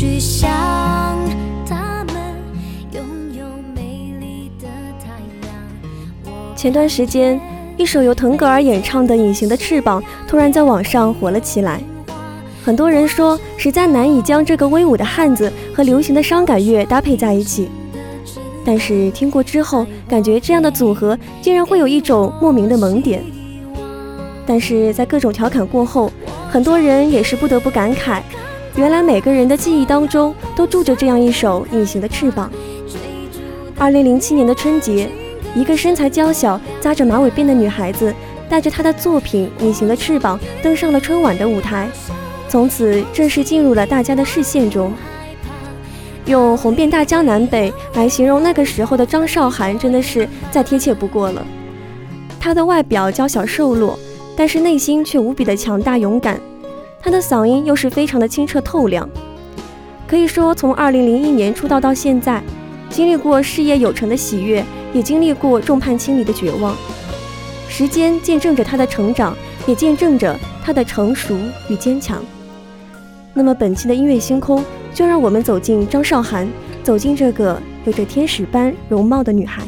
去想他们拥有美丽的太阳前段时间，一首由腾格尔演唱的《隐形的翅膀》突然在网上火了起来。很多人说，实在难以将这个威武的汉子和流行的伤感乐搭配在一起。但是听过之后，感觉这样的组合竟然会有一种莫名的萌点。但是在各种调侃过后，很多人也是不得不感慨，原来每个人的记忆当中都住着这样一首《隐形的翅膀》。二零零七年的春节。一个身材娇小、扎着马尾辫的女孩子，带着她的作品《隐形的翅膀》登上了春晚的舞台，从此正式进入了大家的视线中。用“红遍大江南北”来形容那个时候的张韶涵，真的是再贴切不过了。她的外表娇小瘦弱，但是内心却无比的强大勇敢。她的嗓音又是非常的清澈透亮，可以说从2001年出道到现在，经历过事业有成的喜悦。也经历过众叛亲离的绝望，时间见证着他的成长，也见证着他的成熟与坚强。那么本期的音乐星空，就让我们走进张韶涵，走进这个有着天使般容貌的女孩。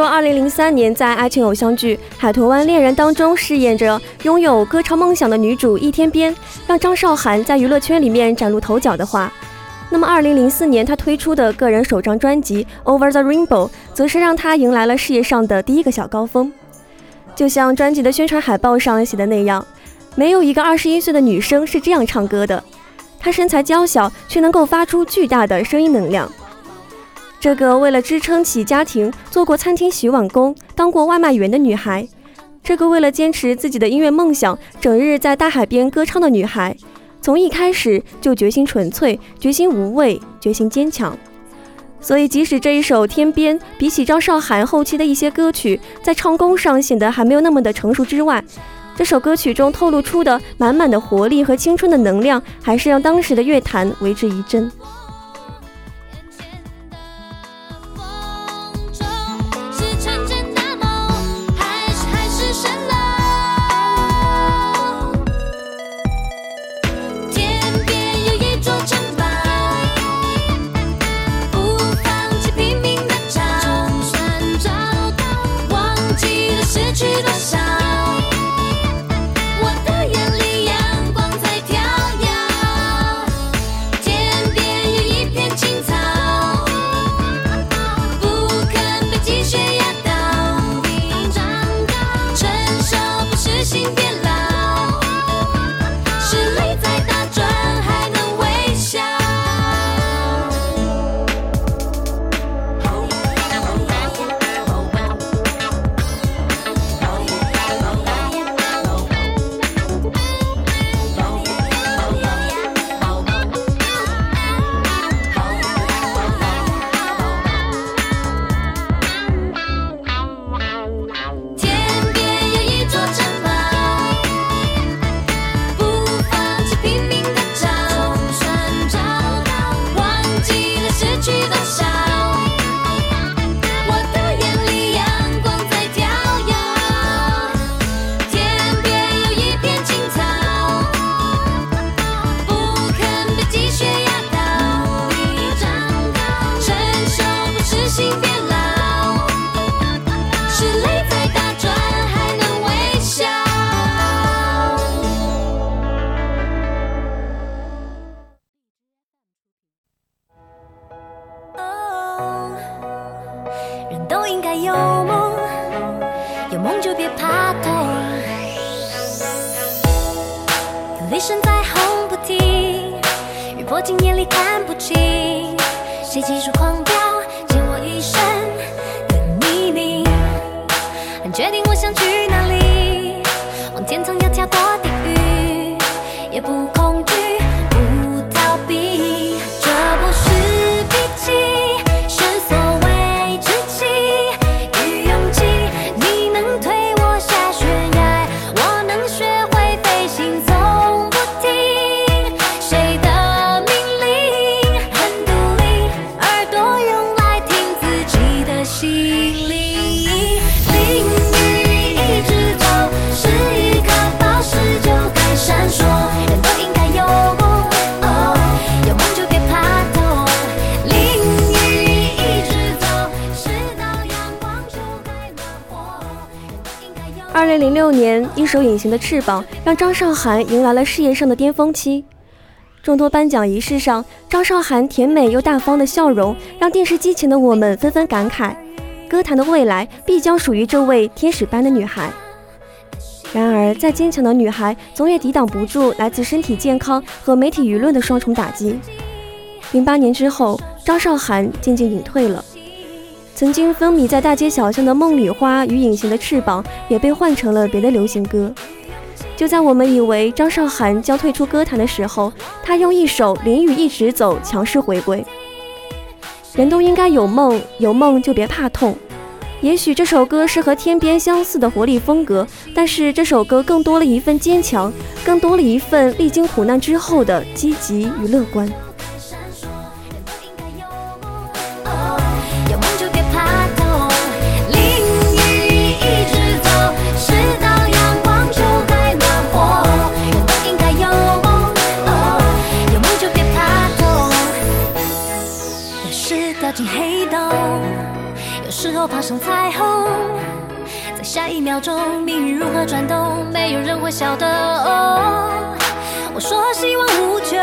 说2003年在爱情偶像剧《海豚湾恋人》当中饰演着拥有歌唱梦想的女主易天边，让张韶涵在娱乐圈里面崭露头角的话，那么2004年她推出的个人首张专辑《Over the Rainbow》则是让她迎来了事业上的第一个小高峰。就像专辑的宣传海报上写的那样，没有一个21岁的女生是这样唱歌的。她身材娇小，却能够发出巨大的声音能量。这个为了支撑起家庭，做过餐厅洗碗工、当过外卖员的女孩，这个为了坚持自己的音乐梦想，整日在大海边歌唱的女孩，从一开始就决心纯粹、决心无畏、决心坚强。所以，即使这一首《天边》比起张韶涵后期的一些歌曲，在唱功上显得还没有那么的成熟之外，这首歌曲中透露出的满满的活力和青春的能量，还是让当时的乐坛为之一振。零手，《隐形的翅膀》让张韶涵迎来了事业上的巅峰期。众多颁奖仪式上，张韶涵甜美又大方的笑容，让电视机前的我们纷纷感慨：歌坛的未来必将属于这位天使般的女孩。然而，再坚强的女孩，总也抵挡不住来自身体健康和媒体舆论的双重打击。零八年之后，张韶涵渐渐隐退了。曾经风靡在大街小巷的《梦里花》与《隐形的翅膀》也被换成了别的流行歌。就在我们以为张韶涵将退出歌坛的时候，她用一首《淋雨一直走》强势回归。人都应该有梦，有梦就别怕痛。也许这首歌是和天边相似的活力风格，但是这首歌更多了一份坚强，更多了一份历经苦难之后的积极与乐观。画上彩虹，在下一秒钟，命运如何转动，没有人会晓得。哦我说希望无穷，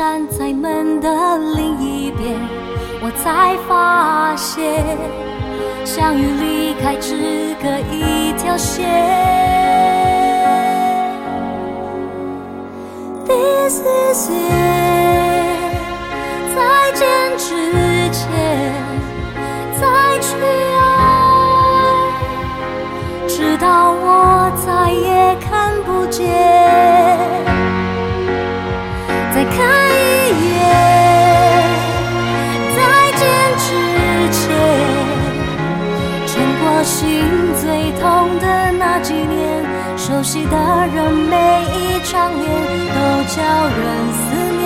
站在门的另一边，我才发现，相遇离开只隔一条线。This is it，再见之前再去爱，直到我再也看不见。心最痛的那几年，熟悉的人，每一张脸都叫人思念。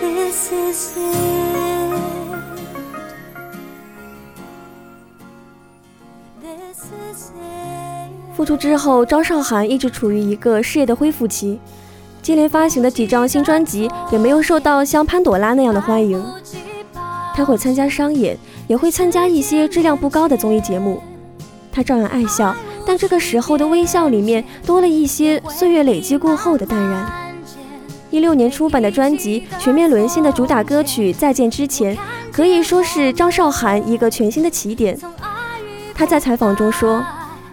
This is it. This is it. 复出之后，张韶涵一直处于一个事业的恢复期，接连发行的几张新专辑也没有受到像潘朵拉那样的欢迎。他会参加商演，也会参加一些质量不高的综艺节目。他照样爱笑，但这个时候的微笑里面多了一些岁月累积过后的淡然。一六年出版的专辑《全面沦陷》的主打歌曲《再见之前》，可以说是张韶涵一个全新的起点。他在采访中说。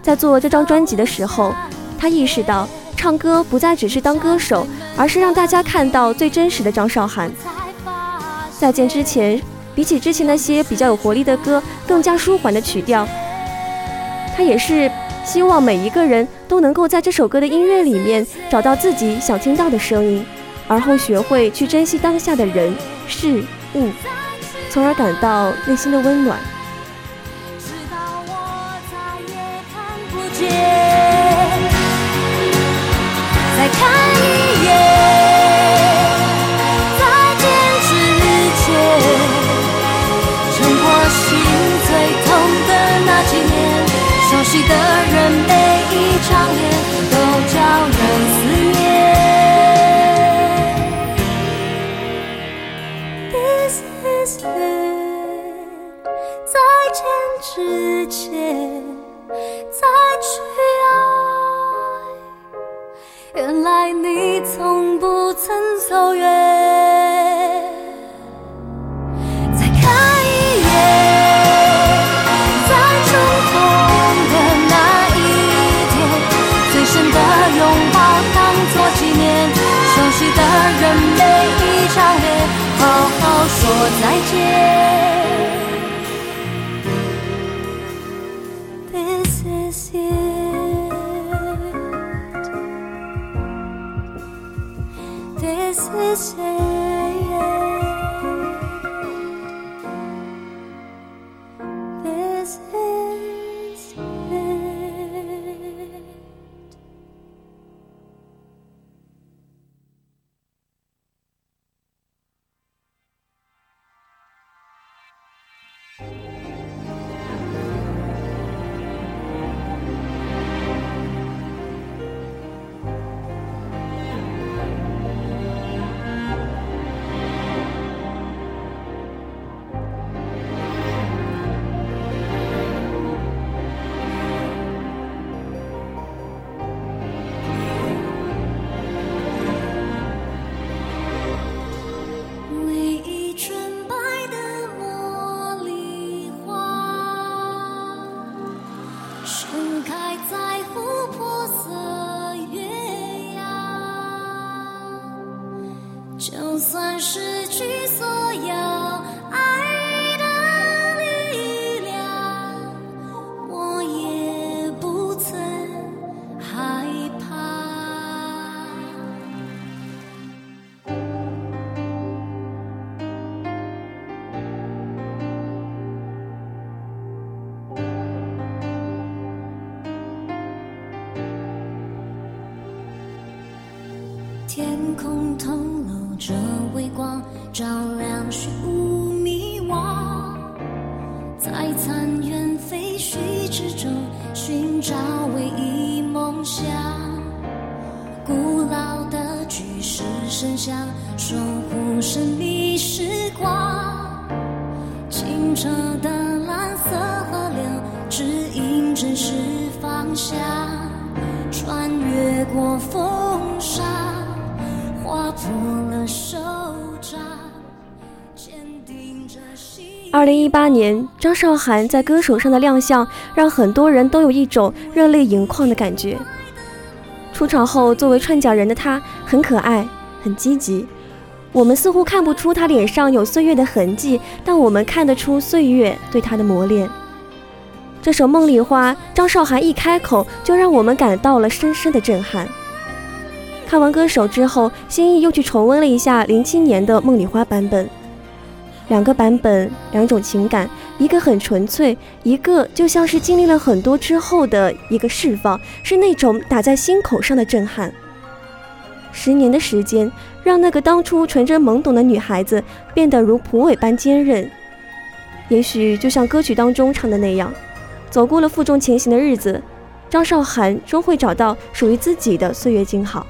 在做这张专辑的时候，他意识到唱歌不再只是当歌手，而是让大家看到最真实的张韶涵。再见之前，比起之前那些比较有活力的歌，更加舒缓的曲调。他也是希望每一个人都能够在这首歌的音乐里面找到自己想听到的声音，而后学会去珍惜当下的人事物，从而感到内心的温暖。直到我再也看不见再看一眼，的人，每一张脸都叫人思念。This is it，再见之前，再去爱。原来你从不。曾走远。空透露着微光，照一八年，张韶涵在歌手上的亮相，让很多人都有一种热泪盈眶的感觉。出场后，作为串讲人的她很可爱，很积极。我们似乎看不出她脸上有岁月的痕迹，但我们看得出岁月对她的磨练。这首《梦里花》，张韶涵一开口就让我们感到了深深的震撼。看完歌手之后，心意又去重温了一下零七年的《梦里花》版本。两个版本，两种情感，一个很纯粹，一个就像是经历了很多之后的一个释放，是那种打在心口上的震撼。十年的时间，让那个当初纯真懵懂的女孩子变得如蒲苇般坚韧。也许就像歌曲当中唱的那样，走过了负重前行的日子，张韶涵终会找到属于自己的岁月静好。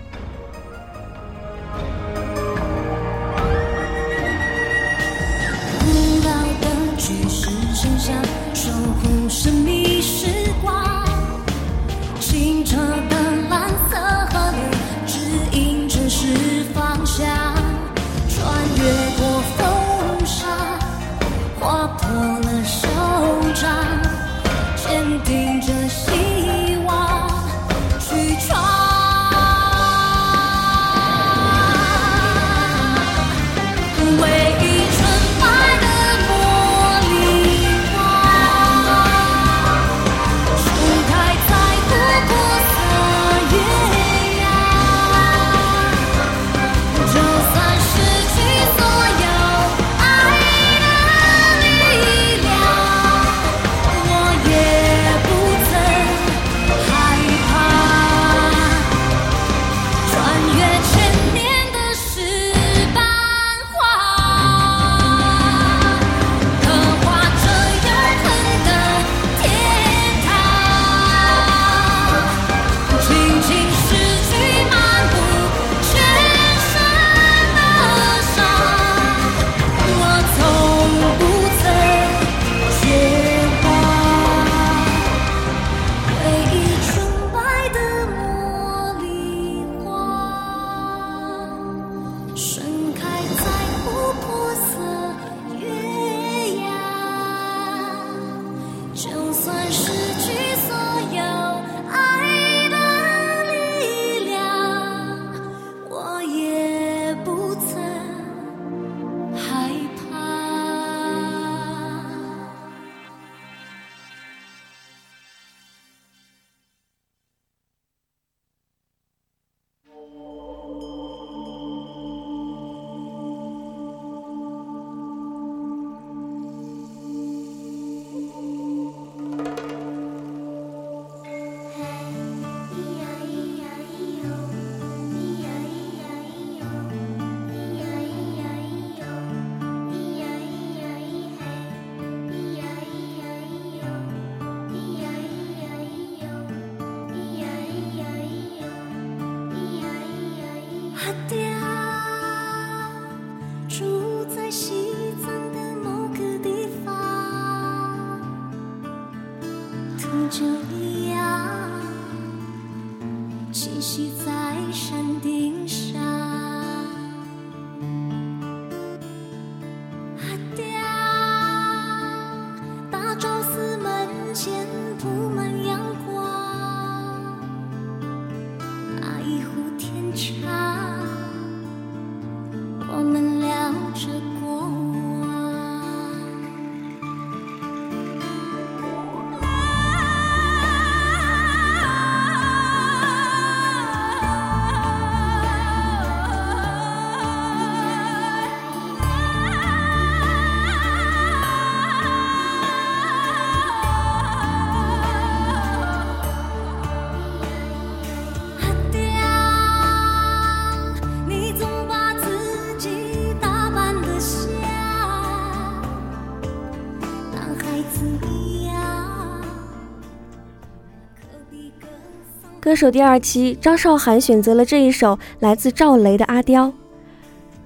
歌手第二期，张韶涵选择了这一首来自赵雷的《阿刁》。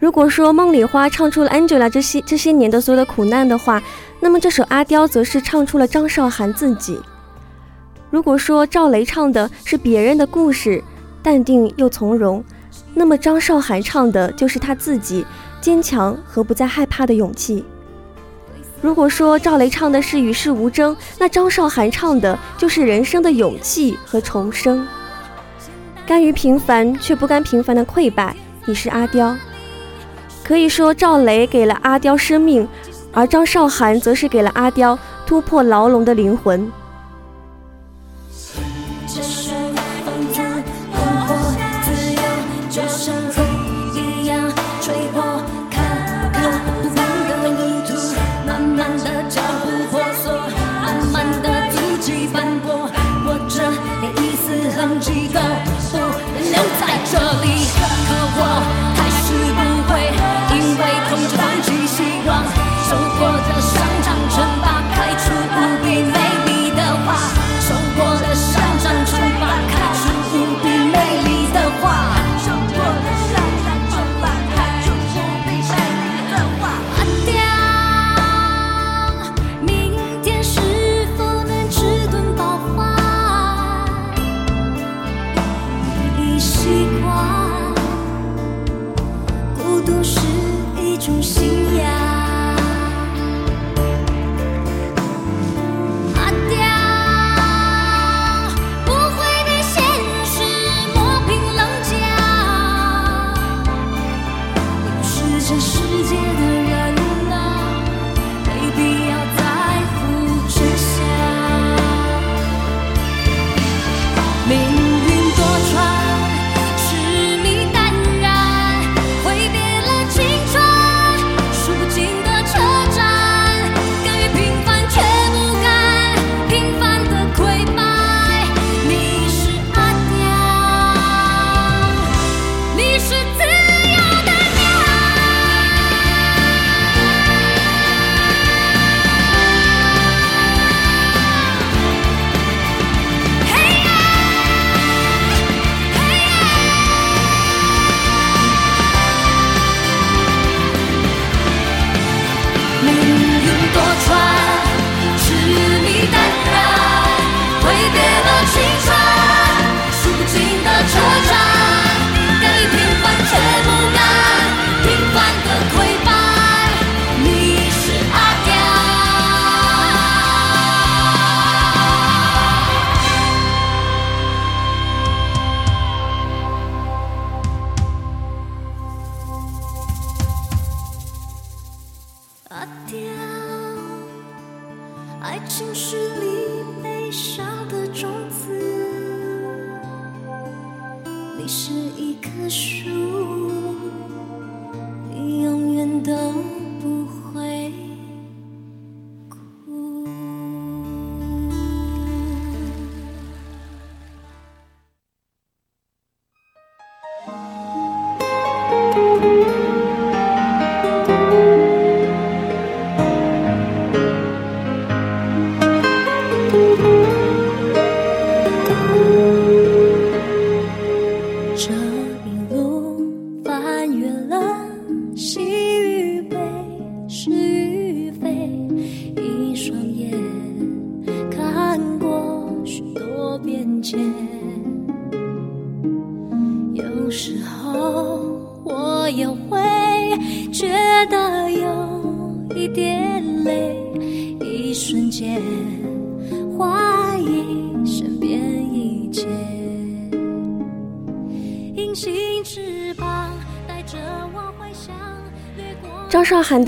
如果说梦里花唱出了 Angela 这些这些年的所有的苦难的话，那么这首《阿刁》则是唱出了张韶涵自己。如果说赵雷唱的是别人的故事，淡定又从容，那么张韶涵唱的就是他自己坚强和不再害怕的勇气。如果说赵雷唱的是与世无争，那张韶涵唱的就是人生的勇气和重生。甘于平凡却不甘平凡的溃败，你是阿刁。可以说赵雷给了阿刁生命，而张韶涵则是给了阿刁突破牢笼的灵魂。这一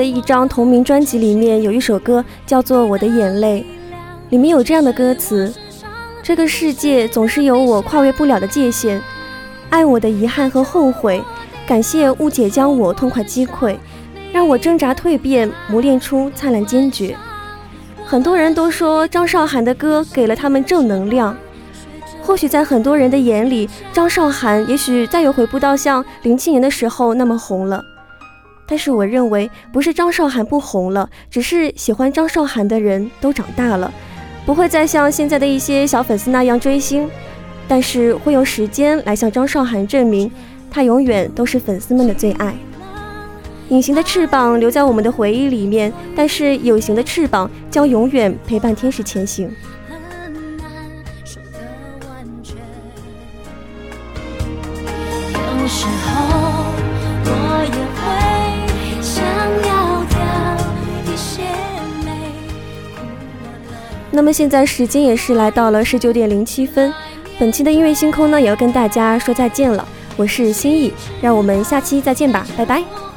的一张同名专辑里面有一首歌叫做《我的眼泪》，里面有这样的歌词：这个世界总是有我跨越不了的界限，爱我的遗憾和后悔，感谢误解将我痛快击溃，让我挣扎蜕变，磨练出灿烂坚决。很多人都说张韶涵的歌给了他们正能量。或许在很多人的眼里，张韶涵也许再也回不到像零七年的时候那么红了。但是我认为，不是张韶涵不红了，只是喜欢张韶涵的人都长大了，不会再像现在的一些小粉丝那样追星。但是会用时间来向张韶涵证明，她永远都是粉丝们的最爱。隐形的翅膀留在我们的回忆里面，但是有形的翅膀将永远陪伴天使前行。很难说的完全。有时候那么现在时间也是来到了十九点零七分，本期的音乐星空呢也要跟大家说再见了。我是心意，让我们下期再见吧，拜拜。